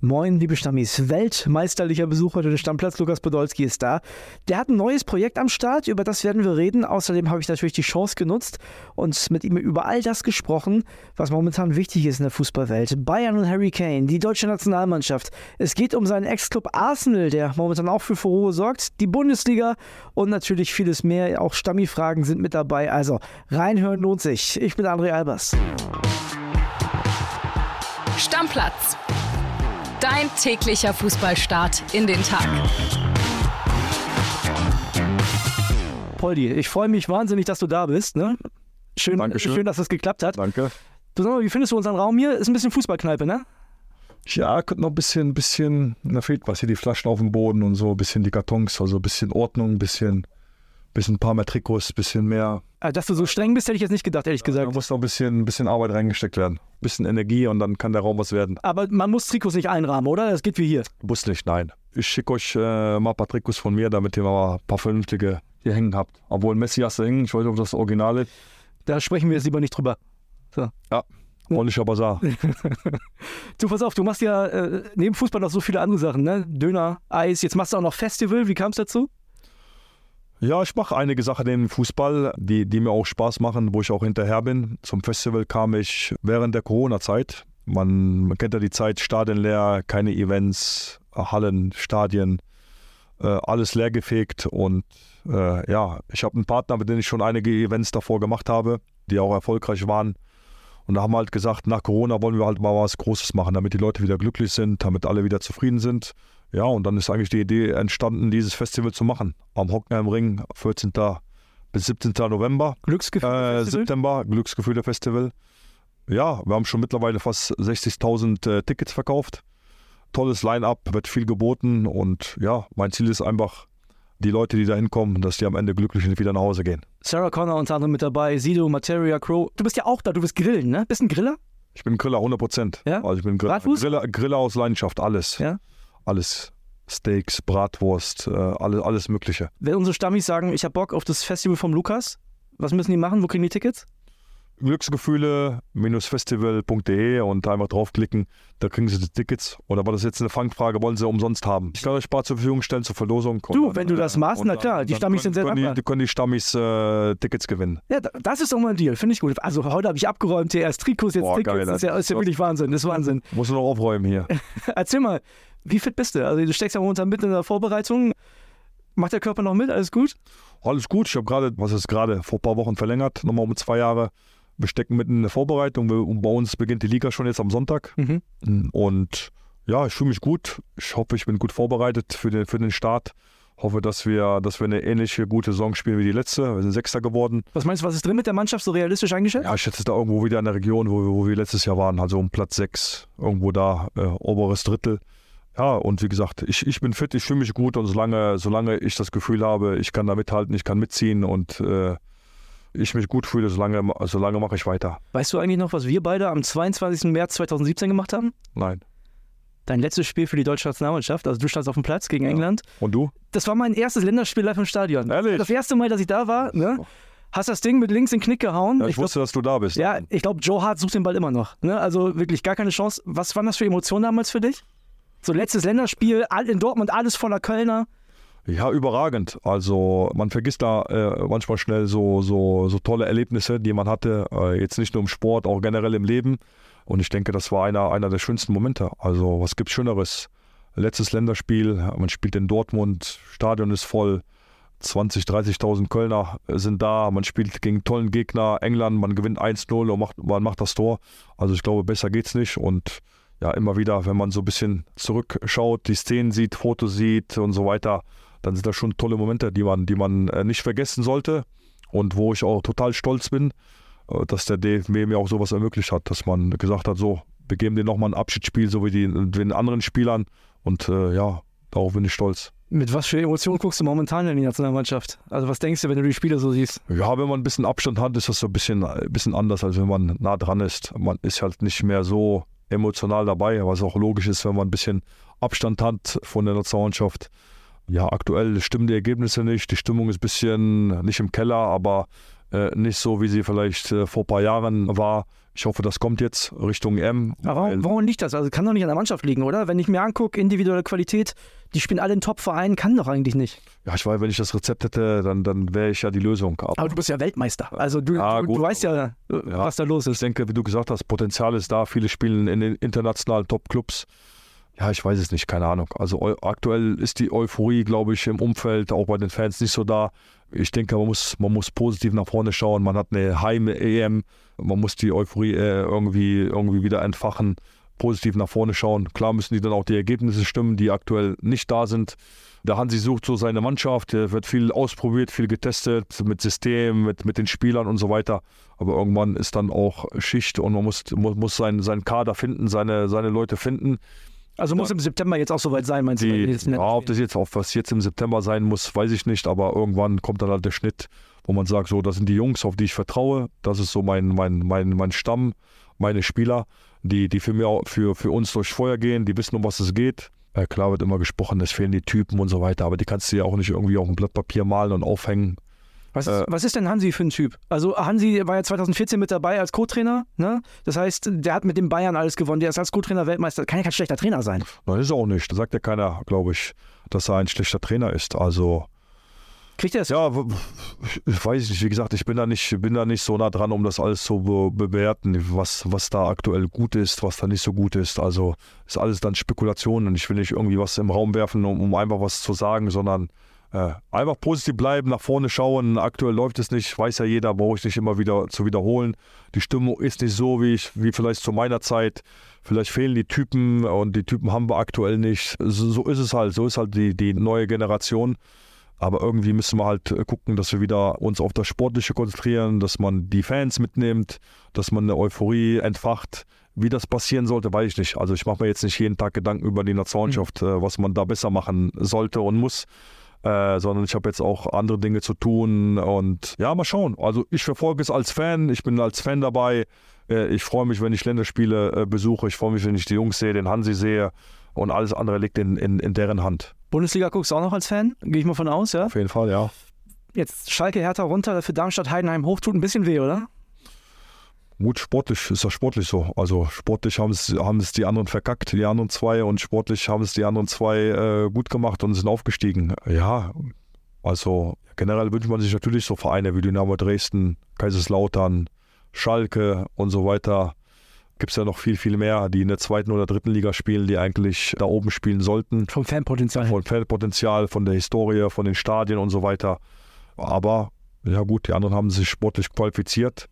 Moin, liebe Stammis. Weltmeisterlicher Besuch heute des Stammplatz. Lukas Podolski ist da. Der hat ein neues Projekt am Start, über das werden wir reden. Außerdem habe ich natürlich die Chance genutzt und mit ihm über all das gesprochen, was momentan wichtig ist in der Fußballwelt. Bayern und Harry Kane, die deutsche Nationalmannschaft. Es geht um seinen Ex-Club Arsenal, der momentan auch für Furore sorgt, die Bundesliga und natürlich vieles mehr. Auch Stammi-Fragen sind mit dabei. Also reinhören lohnt sich. Ich bin André Albers. Stammplatz Dein täglicher Fußballstart in den Tag. Poldi, ich freue mich wahnsinnig, dass du da bist. Ne? Schön, Dankeschön. schön, dass es geklappt hat. Danke. Du sag mal, wie findest du unseren Raum hier? Ist ein bisschen Fußballkneipe, ne? Ja, könnte noch ein bisschen, bisschen, da fehlt was. Hier die Flaschen auf dem Boden und so, ein bisschen die Kartons, also ein bisschen Ordnung, ein bisschen, bisschen ein paar mehr Trikots, bisschen mehr. Ah, Dass du so streng bist, hätte ich jetzt nicht gedacht, ehrlich Da gesagt. muss noch ein bisschen, ein bisschen Arbeit reingesteckt werden. Ein bisschen Energie und dann kann der Raum was werden. Aber man muss Trikots nicht einrahmen, oder? Das geht wie hier. Muss nicht, nein. Ich schicke euch äh, mal ein paar Trikots von mir, damit ihr mal ein paar vernünftige hier hängen habt. Obwohl Messi hast du hängen, ich weiß nicht, ob das Original ist. Da sprechen wir jetzt lieber nicht drüber. Ja, Mollischer Bazar. Du, pass auf, du machst ja äh, neben Fußball noch so viele andere Sachen, ne? Döner, Eis, jetzt machst du auch noch Festival. Wie kam es dazu? Ja, ich mache einige Sachen im Fußball, die, die mir auch Spaß machen, wo ich auch hinterher bin. Zum Festival kam ich während der Corona-Zeit. Man, man kennt ja die Zeit, Stadien leer, keine Events, Hallen, Stadien, äh, alles leergefegt. Und äh, ja, ich habe einen Partner, mit dem ich schon einige Events davor gemacht habe, die auch erfolgreich waren. Und da haben wir halt gesagt, nach Corona wollen wir halt mal was Großes machen, damit die Leute wieder glücklich sind, damit alle wieder zufrieden sind. Ja, und dann ist eigentlich die Idee entstanden, dieses Festival zu machen. Am Hockenheimring, 14. bis 17. November. Glücksgefühl. Äh? September, Glücksgefühle Festival. Ja, wir haben schon mittlerweile fast 60.000 äh, Tickets verkauft. Tolles Line-up, wird viel geboten und ja, mein Ziel ist einfach, die Leute, die da hinkommen, dass die am Ende glücklich wieder nach Hause gehen. Sarah Connor unter anderem mit dabei, Sido, Materia, Crow. Du bist ja auch da, du bist Grillen, ne? Bist ein Griller? Ich bin Griller 100 Prozent. Ja? Also ich bin Grill, Bratwurst? Griller, Griller aus Leidenschaft, alles. Ja. Alles. Steaks, Bratwurst, äh, alles, alles Mögliche. Wenn unsere Stammis sagen, ich habe Bock auf das Festival vom Lukas, was müssen die machen? Wo kriegen die Tickets? Glücksgefühle-festival.de und einfach draufklicken, da kriegen Sie die Tickets. Oder war das jetzt eine Fangfrage, wollen Sie umsonst haben? Ich kann euch ein paar zur Verfügung stellen zur Verlosung. Du, wenn du das machst, na klar, die Stammis sind sehr können die, können die Stammis äh, Tickets gewinnen. Ja, da- das ist doch mal ein Deal, finde ich gut. Also heute habe ich abgeräumt, hier erst Trikots, jetzt Boah, Tickets. geil, das ist ja, ist ja wirklich Wahnsinn, das ist Wahnsinn. Muss nur noch aufräumen hier. Erzähl mal, wie fit bist du? Also du steckst ja momentan mitten in der Vorbereitung. Macht der Körper noch mit? Alles gut? Alles gut. Ich habe gerade, was ist gerade, vor ein paar Wochen verlängert, nochmal um zwei Jahre. Wir stecken mitten in der Vorbereitung. Wir, bei uns beginnt die Liga schon jetzt am Sonntag. Mhm. Und ja, ich fühle mich gut. Ich hoffe, ich bin gut vorbereitet für den, für den Start. Hoffe, dass wir, dass wir eine ähnliche gute Saison spielen wie die letzte. Wir sind Sechster geworden. Was meinst du, was ist drin mit der Mannschaft so realistisch eingeschätzt? Ja, ich schätze da irgendwo wieder in der Region, wo wir, wo wir letztes Jahr waren, also um Platz 6, irgendwo da, äh, oberes Drittel. Ja, und wie gesagt, ich, ich bin fit, ich fühle mich gut und solange, solange ich das Gefühl habe, ich kann da mithalten, ich kann mitziehen und äh, ich mich gut fühle, solange, solange mache ich weiter. Weißt du eigentlich noch, was wir beide am 22. März 2017 gemacht haben? Nein. Dein letztes Spiel für die deutsche Nationalmannschaft. Also du standst auf dem Platz gegen England. Und du? Das war mein erstes Länderspiel live im Stadion. Ehrlich? Das erste Mal, dass ich da war, ne? Hast das Ding mit links in den Knick gehauen. Ja, ich, Ich glaub- wusste, dass du da bist. Ja, ich glaube, Joe Hart sucht den Ball immer noch. Ne? Also wirklich gar keine Chance. Was waren das für Emotionen damals für dich? So letztes Länderspiel, in Dortmund, alles voller Kölner. Ja, überragend. Also man vergisst da äh, manchmal schnell so, so, so tolle Erlebnisse, die man hatte. Äh, jetzt nicht nur im Sport, auch generell im Leben. Und ich denke, das war einer, einer der schönsten Momente. Also was gibt's Schöneres? Letztes Länderspiel, man spielt in Dortmund, Stadion ist voll. 20, 30.000 Kölner sind da, man spielt gegen tollen Gegner, England, man gewinnt 1-0 und macht, man macht das Tor. Also ich glaube, besser geht's nicht und ja, immer wieder, wenn man so ein bisschen zurückschaut, die Szenen sieht, Fotos sieht und so weiter, dann sind das schon tolle Momente, die man, die man äh, nicht vergessen sollte und wo ich auch total stolz bin, äh, dass der DFB mir auch sowas ermöglicht hat, dass man gesagt hat, so, wir geben dir nochmal ein Abschiedsspiel, so wie die, den anderen Spielern und äh, ja, darauf bin ich stolz. Mit was für Emotionen guckst du momentan in die Nationalmannschaft? Also was denkst du, wenn du die Spiele so siehst? Ja, wenn man ein bisschen Abstand hat, ist das so ein bisschen, ein bisschen anders, als wenn man nah dran ist. Man ist halt nicht mehr so emotional dabei, was auch logisch ist, wenn man ein bisschen Abstand hat von der Nationalmannschaft. Ja, aktuell stimmen die Ergebnisse nicht. Die Stimmung ist ein bisschen nicht im Keller, aber äh, nicht so, wie sie vielleicht äh, vor ein paar Jahren war. Ich hoffe, das kommt jetzt Richtung M. Aber warum, warum liegt das? Also kann doch nicht an der Mannschaft liegen, oder? Wenn ich mir angucke, individuelle Qualität, die spielen alle in Top-Vereinen, kann doch eigentlich nicht. Ja, ich weiß, wenn ich das Rezept hätte, dann, dann wäre ich ja die Lösung. Aber, Aber du bist ja Weltmeister. Also du, ja, du, du weißt ja, ja, was da los ist. Ich denke, wie du gesagt hast, Potenzial ist da. Viele spielen in den internationalen Top-Clubs. Ja, ich weiß es nicht, keine Ahnung. Also aktuell ist die Euphorie, glaube ich, im Umfeld, auch bei den Fans nicht so da. Ich denke, man muss, man muss positiv nach vorne schauen. Man hat eine Heim-EM. Man muss die Euphorie äh, irgendwie, irgendwie wieder entfachen, positiv nach vorne schauen. Klar müssen die dann auch die Ergebnisse stimmen, die aktuell nicht da sind. Der Hansi sucht so seine Mannschaft, der wird viel ausprobiert, viel getestet mit System, mit, mit den Spielern und so weiter. Aber irgendwann ist dann auch Schicht und man muss, muss, muss seinen, seinen Kader finden, seine, seine Leute finden. Also muss im September jetzt auch soweit sein, meinst die, du? Ja, ob das jetzt auch was jetzt im September sein muss, weiß ich nicht, aber irgendwann kommt dann halt der Schnitt, wo man sagt, so, das sind die Jungs, auf die ich vertraue, das ist so mein, mein, mein, mein Stamm, meine Spieler, die, die für, mir, für, für uns durch Feuer gehen, die wissen, um was es geht. Ja, klar wird immer gesprochen, es fehlen die Typen und so weiter, aber die kannst du ja auch nicht irgendwie auf ein Blatt Papier malen und aufhängen. Was ist, äh, was ist denn Hansi für ein Typ? Also Hansi war ja 2014 mit dabei als Co-Trainer, ne? Das heißt, der hat mit den Bayern alles gewonnen, der ist als Co-Trainer Weltmeister, kann ja kein schlechter Trainer sein. Nein, ist er auch nicht. Da sagt ja keiner, glaube ich, dass er ein schlechter Trainer ist. Also Kriegt er es? Ja, ich weiß nicht. Wie gesagt, ich bin da nicht, bin da nicht so nah dran, um das alles zu be bewerten, was, was da aktuell gut ist, was da nicht so gut ist. Also ist alles dann Spekulation und ich will nicht irgendwie was im Raum werfen, um, um einfach was zu sagen, sondern äh, einfach positiv bleiben, nach vorne schauen. Aktuell läuft es nicht, weiß ja jeder, brauche ich nicht immer wieder zu wiederholen. Die Stimmung ist nicht so, wie, ich, wie vielleicht zu meiner Zeit. Vielleicht fehlen die Typen und die Typen haben wir aktuell nicht. So, so ist es halt, so ist halt die, die neue Generation. Aber irgendwie müssen wir halt gucken, dass wir wieder uns auf das Sportliche konzentrieren, dass man die Fans mitnimmt, dass man eine Euphorie entfacht. Wie das passieren sollte, weiß ich nicht. Also ich mache mir jetzt nicht jeden Tag Gedanken über die Nationalmannschaft, mhm. was man da besser machen sollte und muss äh, sondern ich habe jetzt auch andere Dinge zu tun und ja, mal schauen. Also ich verfolge es als Fan, ich bin als Fan dabei. Äh, ich freue mich, wenn ich Länderspiele äh, besuche, ich freue mich, wenn ich die Jungs sehe, den Hansi sehe und alles andere liegt in, in, in deren Hand. Bundesliga guckst du auch noch als Fan? Gehe ich mal von aus, ja? Auf jeden Fall, ja. Jetzt Schalke Hertha runter, für Darmstadt Heidenheim hoch, tut ein bisschen weh, oder? Gut, sportlich ist ja sportlich so. Also sportlich haben es, haben es die anderen verkackt, die anderen zwei, und sportlich haben es die anderen zwei äh, gut gemacht und sind aufgestiegen. Ja, also generell wünscht man sich natürlich so Vereine wie Dynamo Dresden, Kaiserslautern, Schalke und so weiter. Gibt es ja noch viel, viel mehr, die in der zweiten oder dritten Liga spielen, die eigentlich da oben spielen sollten. Vom Fanpotenzial. Vom Fanpotenzial, von der Historie, von den Stadien und so weiter. Aber ja gut, die anderen haben sich sportlich qualifiziert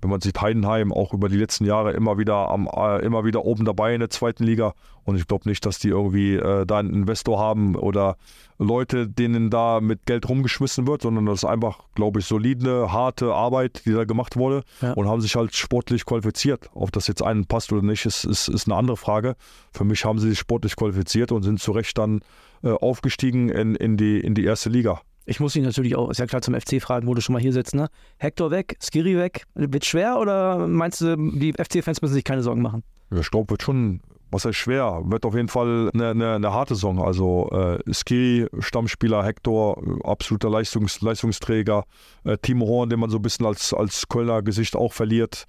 wenn man sieht, Heidenheim auch über die letzten Jahre immer wieder am, äh, immer wieder oben dabei in der zweiten Liga. Und ich glaube nicht, dass die irgendwie äh, da einen Investor haben oder Leute, denen da mit Geld rumgeschmissen wird, sondern das ist einfach, glaube ich, solide, harte Arbeit, die da gemacht wurde ja. und haben sich halt sportlich qualifiziert. Ob das jetzt einen passt oder nicht, ist, ist, ist eine andere Frage. Für mich haben sie sich sportlich qualifiziert und sind zu Recht dann äh, aufgestiegen in, in, die, in die erste Liga. Ich muss ihn natürlich auch, ist ja klar, zum FC fragen, wo du schon mal hier sitzt, ne? Hector weg, Skiri weg. Wird schwer oder meinst du, die FC-Fans müssen sich keine Sorgen machen? Ja, ich glaube, wird schon, was heißt schwer? Wird auf jeden Fall eine, eine, eine harte Saison. Also äh, Skiri, Stammspieler, Hector, absoluter Leistungs, Leistungsträger. Äh, Timo Horn, den man so ein bisschen als, als Kölner Gesicht auch verliert.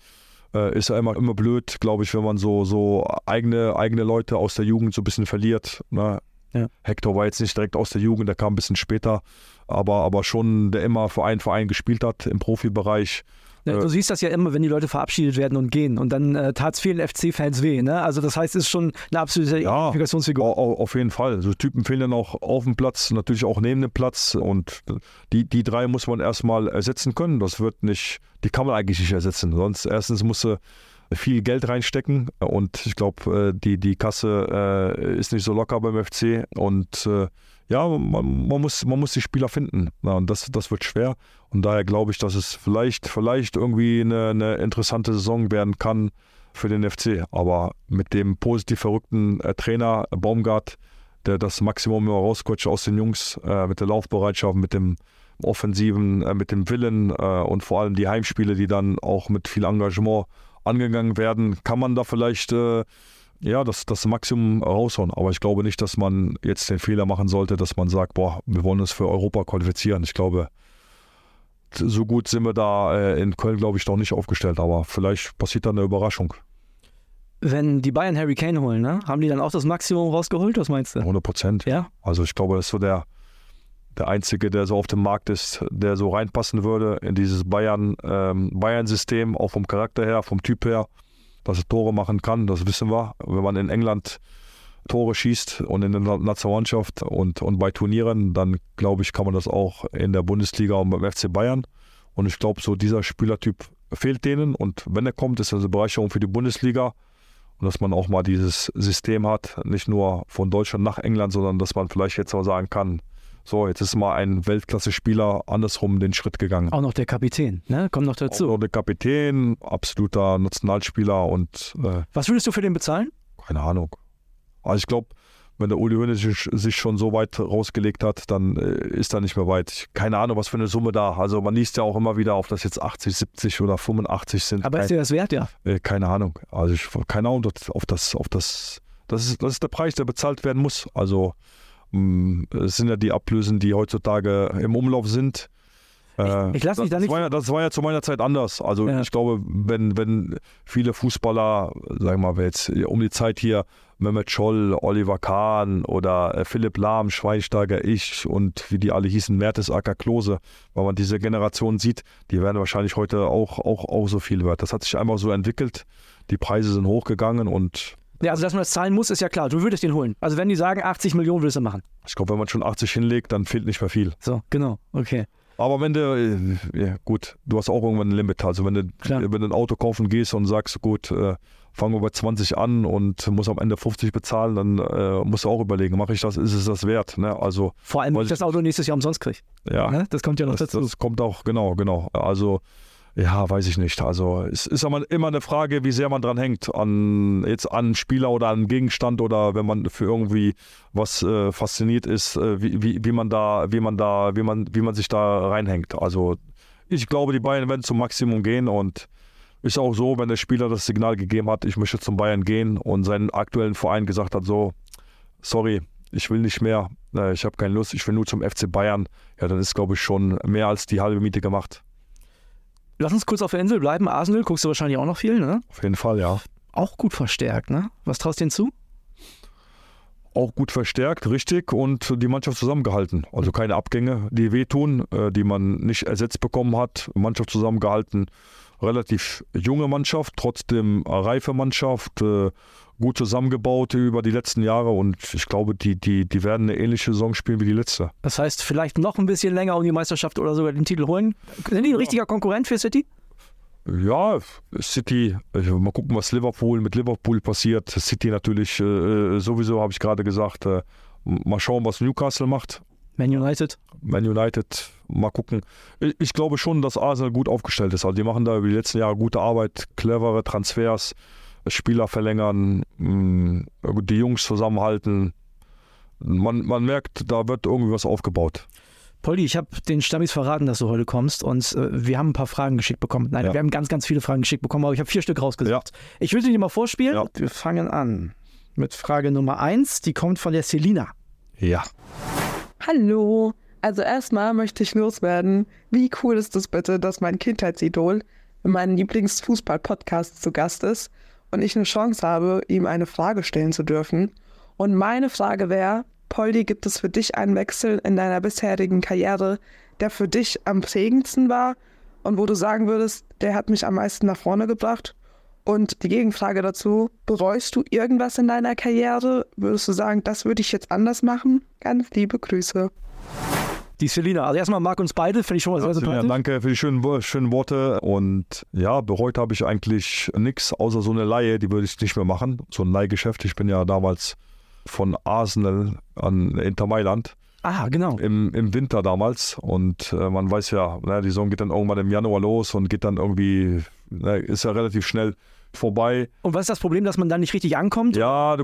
Äh, ist ja immer, immer blöd, glaube ich, wenn man so, so eigene, eigene Leute aus der Jugend so ein bisschen verliert. Ne? Ja. Hector war jetzt nicht direkt aus der Jugend, der kam ein bisschen später aber, aber schon, der immer für einen Verein gespielt hat im Profibereich. Du äh, siehst das ja immer, wenn die Leute verabschiedet werden und gehen. Und dann äh, tat es vielen FC-Fans weh. Ne? Also das heißt, es ist schon eine absolute ja, Identifikationsfigur. Auf jeden Fall. So Typen fehlen dann auch auf dem Platz, natürlich auch neben dem Platz. Und die, die drei muss man erstmal ersetzen können. Das wird nicht, die kann man eigentlich nicht ersetzen. Sonst erstens musste viel Geld reinstecken und ich glaube, äh, die, die Kasse äh, ist nicht so locker beim FC und äh, ja, man, man, muss, man muss die Spieler finden. Ja, und das, das wird schwer. Und daher glaube ich, dass es vielleicht, vielleicht irgendwie eine, eine, interessante Saison werden kann für den FC. Aber mit dem positiv verrückten äh, Trainer Baumgart, der das Maximum immer rausquetscht aus den Jungs, äh, mit der Laufbereitschaft, mit dem Offensiven, äh, mit dem Willen äh, und vor allem die Heimspiele, die dann auch mit viel Engagement angegangen werden, kann man da vielleicht äh, ja, das, das Maximum raushauen. Aber ich glaube nicht, dass man jetzt den Fehler machen sollte, dass man sagt, boah, wir wollen uns für Europa qualifizieren. Ich glaube, so gut sind wir da äh, in Köln, glaube ich, noch nicht aufgestellt. Aber vielleicht passiert da eine Überraschung. Wenn die Bayern Harry Kane holen, ne? haben die dann auch das Maximum rausgeholt? Was meinst du? 100 Prozent. Ja. Also ich glaube, das ist so der, der Einzige, der so auf dem Markt ist, der so reinpassen würde in dieses Bayern, ähm, Bayern-System, auch vom Charakter her, vom Typ her, dass er Tore machen kann, das wissen wir. Wenn man in England Tore schießt und in der Nationalmannschaft und, und bei Turnieren, dann glaube ich, kann man das auch in der Bundesliga und beim FC Bayern. Und ich glaube, so dieser Spielertyp fehlt denen und wenn er kommt, ist das eine Bereicherung für die Bundesliga und dass man auch mal dieses System hat, nicht nur von Deutschland nach England, sondern dass man vielleicht jetzt mal sagen kann, so, jetzt ist mal ein Weltklasse-Spieler andersrum den Schritt gegangen. Auch noch der Kapitän, ne? Kommt noch dazu. Auch noch der Kapitän, absoluter Nationalspieler und. Äh, Was würdest du für den bezahlen? Keine Ahnung. Also ich glaube, wenn der Uli Hoeneß sich schon so weit rausgelegt hat, dann äh, ist er nicht mehr weit. Keine Ahnung, was für eine Summe da. Also man liest ja auch immer wieder, ob das jetzt 80, 70 oder 85 sind. Aber ist dir das wert, ja? Äh, keine Ahnung. Also ich keine Ahnung, auf das, auf das, das ist, das ist der Preis, der bezahlt werden muss. Also es sind ja die Ablösen, die heutzutage im Umlauf sind. Äh, ich, ich lasse mich da nicht. War ja, das war ja zu meiner Zeit anders. Also ja. ich glaube, wenn, wenn viele Fußballer, sagen wir mal, jetzt um die Zeit hier Mehmet Scholl, Oliver Kahn oder äh, Philipp Lahm, Schweinsteiger, ich und wie die alle hießen, Mertesacker, Klose, weil man diese Generation sieht, die werden wahrscheinlich heute auch, auch, auch so viel wert. Das hat sich einfach so entwickelt. Die Preise sind hochgegangen und ja, also dass man das zahlen muss, ist ja klar. Du würdest den holen. Also wenn die sagen, 80 Millionen würdest du machen. Ich glaube, wenn man schon 80 hinlegt, dann fehlt nicht mehr viel. So, genau, okay. Aber wenn du, äh, ja, gut, du hast auch irgendwann ein Limit. Also wenn du, Klar. wenn du ein Auto kaufen gehst und sagst, gut, äh, fangen wir bei 20 an und muss am Ende 50 bezahlen, dann äh, musst du auch überlegen, mache ich das, ist es das wert? Ne? Also, Vor allem, wenn ich das Auto nächstes Jahr umsonst kriege. Ja. Ne? Das kommt ja noch das, dazu. Das kommt auch, genau, genau. Also ja, weiß ich nicht. Also es ist aber immer eine Frage, wie sehr man dran hängt. An jetzt an Spieler oder an Gegenstand oder wenn man für irgendwie was äh, fasziniert ist, äh, wie, wie, wie man da, wie man da, wie man, wie man sich da reinhängt. Also ich glaube, die Bayern werden zum Maximum gehen und ist auch so, wenn der Spieler das Signal gegeben hat, ich möchte zum Bayern gehen und seinen aktuellen Verein gesagt hat, so, sorry, ich will nicht mehr, äh, ich habe keine Lust, ich will nur zum FC Bayern, ja, dann ist, glaube ich, schon mehr als die halbe Miete gemacht. Lass uns kurz auf der Insel bleiben. Arsenal guckst du wahrscheinlich auch noch viel, ne? Auf jeden Fall, ja. Auch gut verstärkt, ne? Was traust du denen zu? Auch gut verstärkt, richtig, und die Mannschaft zusammengehalten. Also keine Abgänge, die wehtun, äh, die man nicht ersetzt bekommen hat. Mannschaft zusammengehalten. Relativ junge Mannschaft, trotzdem reife Mannschaft, äh, gut zusammengebaut über die letzten Jahre und ich glaube, die, die, die werden eine ähnliche Saison spielen wie die letzte. Das heißt, vielleicht noch ein bisschen länger um die Meisterschaft oder sogar den Titel holen. Sind die ein richtiger Konkurrent für City? Ja, City, mal gucken, was Liverpool mit Liverpool passiert. City natürlich äh, sowieso, habe ich gerade gesagt. Äh, mal schauen, was Newcastle macht. Man United? Man United, mal gucken. Ich, ich glaube schon, dass Arsenal gut aufgestellt ist. Also die machen da über die letzten Jahre gute Arbeit, clevere Transfers. Spieler verlängern, mm, die Jungs zusammenhalten. Man, man merkt, da wird irgendwie was aufgebaut. Polly, ich habe den Stammis verraten, dass du heute kommst und äh, wir haben ein paar Fragen geschickt bekommen. Nein, ja. wir haben ganz, ganz viele Fragen geschickt bekommen, aber ich habe vier Stück rausgesucht. Ja. Ich will sie dir mal vorspielen. Ja. Wir fangen an mit Frage Nummer eins. Die kommt von der Selina. Ja. Hallo. Also erstmal möchte ich loswerden. Wie cool ist es bitte, dass mein Kindheitsidol in meinem Lieblingsfußball-Podcast zu Gast ist und ich eine Chance habe, ihm eine Frage stellen zu dürfen. Und meine Frage wäre, Poldi, gibt es für dich einen Wechsel in deiner bisherigen Karriere, der für dich am prägendsten war und wo du sagen würdest, der hat mich am meisten nach vorne gebracht? Und die Gegenfrage dazu, bereust du irgendwas in deiner Karriere? Würdest du sagen, das würde ich jetzt anders machen? Ganz liebe Grüße die Selina. Also erstmal mag uns beide, finde ich schon mal sehr sympathisch. Ja, danke für die schönen, schönen Worte. Und ja, bereut habe ich eigentlich nichts, außer so eine Laie, die würde ich nicht mehr machen. So ein Leihgeschäft. Ich bin ja damals von Arsenal an Inter Mailand. Ah, genau. Im, Im Winter damals. Und äh, man weiß ja, ne, die Saison geht dann irgendwann im Januar los und geht dann irgendwie, ne, ist ja relativ schnell vorbei. Und was ist das Problem, dass man dann nicht richtig ankommt? Ja,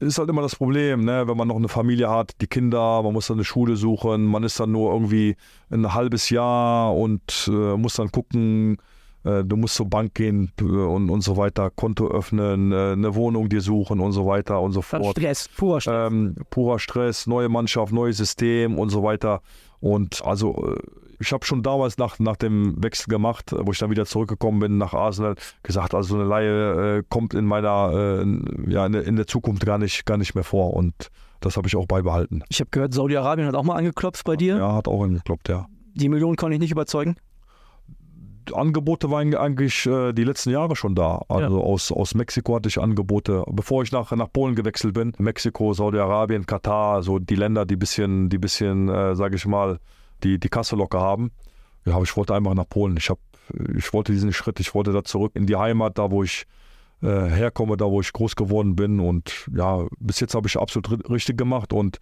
ist halt immer das Problem, ne? wenn man noch eine Familie hat, die Kinder, man muss dann eine Schule suchen, man ist dann nur irgendwie ein halbes Jahr und äh, muss dann gucken, äh, du musst zur Bank gehen äh, und, und so weiter, Konto öffnen, äh, eine Wohnung dir suchen und so weiter und so fort. Stress, purer Stress. Ähm, purer Stress, neue Mannschaft, neues System und so weiter. Und also äh, ich habe schon damals nach, nach dem Wechsel gemacht, wo ich dann wieder zurückgekommen bin nach Arsenal, gesagt, also so eine Laie äh, kommt in meiner, äh, ja, in, in der Zukunft gar nicht, gar nicht mehr vor. Und das habe ich auch beibehalten. Ich habe gehört, Saudi-Arabien hat auch mal angeklopft bei dir. Ja, hat auch angeklopft, ja. Die Millionen konnte ich nicht überzeugen. Angebote waren eigentlich äh, die letzten Jahre schon da. Also ja. aus, aus Mexiko hatte ich Angebote, bevor ich nach, nach Polen gewechselt bin. Mexiko, Saudi-Arabien, Katar, so die Länder, die bisschen, die bisschen, äh, sage ich mal, die, die Kasse locker haben. Ja, aber ich wollte einfach nach Polen. Ich, hab, ich wollte diesen Schritt, ich wollte da zurück in die Heimat, da wo ich äh, herkomme, da wo ich groß geworden bin. Und ja, bis jetzt habe ich absolut richtig gemacht und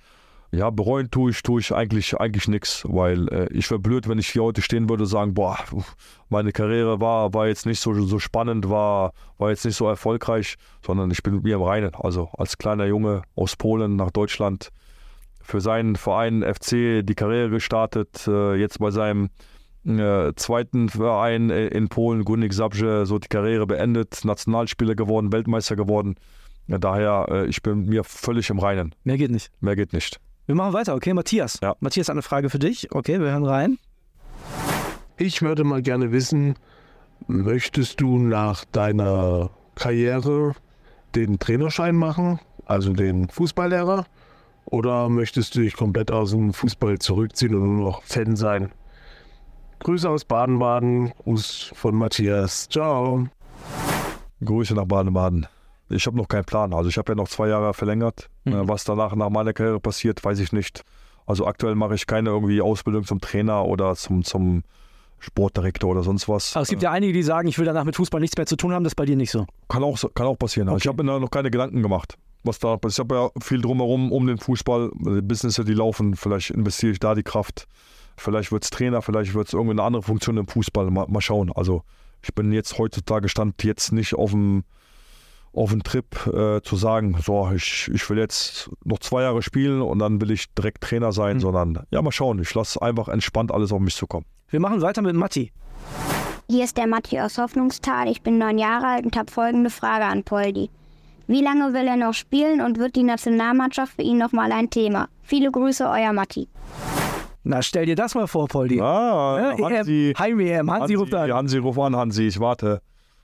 ja, bereuen tue ich, tue ich eigentlich, eigentlich nichts, weil äh, ich wäre blöd, wenn ich hier heute stehen würde und sagen, boah, meine Karriere war, war jetzt nicht so, so spannend, war, war jetzt nicht so erfolgreich, sondern ich bin mit mir im Reinen. Also als kleiner Junge aus Polen nach Deutschland für seinen Verein FC die Karriere gestartet, äh, jetzt bei seinem äh, zweiten Verein äh, in Polen, Gunik Zabrze, so die Karriere beendet, Nationalspieler geworden, Weltmeister geworden. Ja, daher, äh, ich bin mir völlig im Reinen. Mehr geht nicht. Mehr geht nicht. Wir machen weiter, okay? Matthias. Ja. Matthias hat eine Frage für dich. Okay, wir hören rein. Ich würde mal gerne wissen, möchtest du nach deiner Karriere den Trainerschein machen, also den Fußballlehrer, oder möchtest du dich komplett aus dem Fußball zurückziehen und nur noch Fan sein? Grüße aus Baden-Baden, Gruß von Matthias. Ciao. Grüße nach Baden-Baden. Ich habe noch keinen Plan. Also ich habe ja noch zwei Jahre verlängert. Mhm. Äh, was danach nach meiner Karriere passiert, weiß ich nicht. Also aktuell mache ich keine irgendwie Ausbildung zum Trainer oder zum, zum Sportdirektor oder sonst was. Aber es gibt ja einige, die sagen, ich will danach mit Fußball nichts mehr zu tun haben. Das ist bei dir nicht so. Kann auch, kann auch passieren. Okay. Also ich habe mir da noch keine Gedanken gemacht. Was da, ich habe ja viel drumherum um den Fußball, die Businesses, die laufen. Vielleicht investiere ich da die Kraft. Vielleicht wird es Trainer, vielleicht wird es irgendeine andere Funktion im Fußball. Mal, mal schauen. Also ich bin jetzt heutzutage stand jetzt nicht auf dem auf den Trip äh, zu sagen, so, ich, ich will jetzt noch zwei Jahre spielen und dann will ich direkt Trainer sein, mhm. sondern ja, mal schauen. Ich lasse einfach entspannt alles auf mich zukommen. Wir machen weiter mit Matti. Hier ist der Matti aus Hoffnungstal. Ich bin neun Jahre alt und habe folgende Frage an Poldi. Wie lange will er noch spielen und wird die Nationalmannschaft für ihn nochmal ein Thema? Viele Grüße, euer Matti. Na, stell dir das mal vor, Poldi. Ah, ja, Hansi, Heim-EM, Hansi, Hansi ruft an. Hansi, ruf an, Hansi, ich warte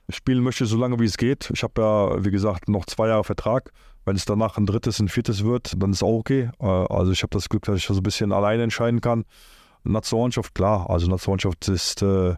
spielen möchte, so lange wie es geht. Ich habe ja, wie gesagt, noch zwei Jahre Vertrag. Wenn es danach ein drittes, ein viertes wird, dann ist auch okay. Äh, also ich habe das Glück, dass ich so ein bisschen alleine entscheiden kann. Nationalmannschaft, klar. Also Nationalmannschaft ist, äh,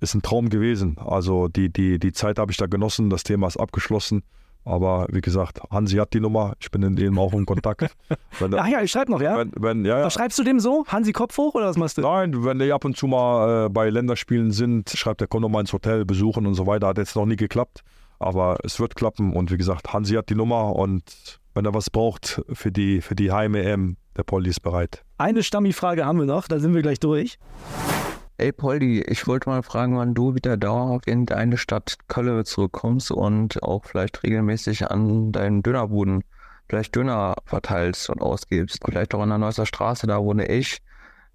ist ein Traum gewesen. Also die, die, die Zeit habe ich da genossen. Das Thema ist abgeschlossen. Aber wie gesagt, Hansi hat die Nummer, ich bin in dem auch in Kontakt. Wenn, Ach ja, ich schreibe noch, ja? Wenn, wenn, ja, ja. Was schreibst du dem so? Hansi Kopf hoch oder was machst du? Nein, wenn die ab und zu mal äh, bei Länderspielen sind, schreibt er, komm doch mal ins Hotel besuchen und so weiter. Hat jetzt noch nie geklappt, aber es wird klappen. Und wie gesagt, Hansi hat die Nummer und wenn er was braucht für die, für die Heim-EM, der Polly ist bereit. Eine Stammi-Frage haben wir noch, da sind wir gleich durch. Ey Poldi, ich wollte mal fragen, wann du wieder dauerhaft in deine Stadt Köln zurückkommst und auch vielleicht regelmäßig an deinen Dönerbuden vielleicht Döner verteilst und ausgibst. Vielleicht auch an der Neusser Straße, da wohne ich.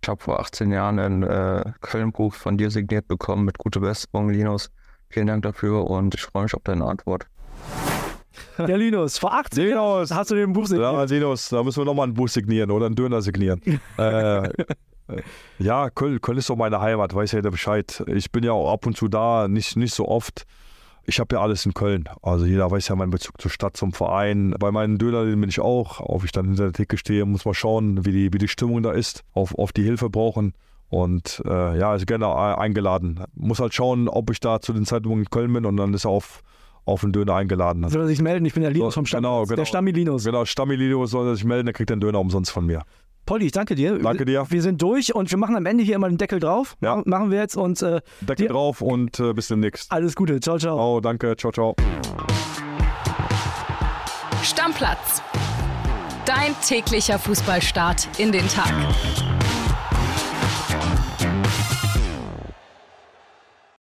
Ich habe vor 18 Jahren ein äh, Köln-Buch von dir signiert bekommen mit gute Besserung, Linus. Vielen Dank dafür und ich freue mich auf deine Antwort. Der Linus, vor 18 Jahren hast du den Buch signiert. Ja, Linus, da müssen wir nochmal ein Buch signieren oder einen Döner signieren. äh, ja, Köln, Köln ist doch meine Heimat, weiß ja jeder Bescheid. Ich bin ja auch ab und zu da, nicht, nicht so oft. Ich habe ja alles in Köln. Also jeder weiß ja meinen Bezug zur Stadt, zum Verein. Bei meinen Dönern bin ich auch. Ob ich dann hinter der Theke stehe, muss man schauen, wie die, wie die Stimmung da ist, auf, auf die Hilfe brauchen. Und äh, ja, also gerne eingeladen. Muss halt schauen, ob ich da zu den Zeitungen in Köln bin und dann ist er auf, auf einen Döner eingeladen. Soll er sich melden? Ich bin der Linus vom Stamm. Genau, genau. Der Stammi Linus. Genau, Stammi Linus soll er sich melden, der kriegt den Döner umsonst von mir. Polly, ich danke dir. Danke dir. Wir sind durch und wir machen am Ende hier immer den Deckel drauf. Ja. Machen wir jetzt und. Äh, Deckel dir, drauf und äh, bis demnächst. Alles Gute. Ciao, ciao. Oh, danke. Ciao, ciao. Stammplatz. Dein täglicher Fußballstart in den Tag.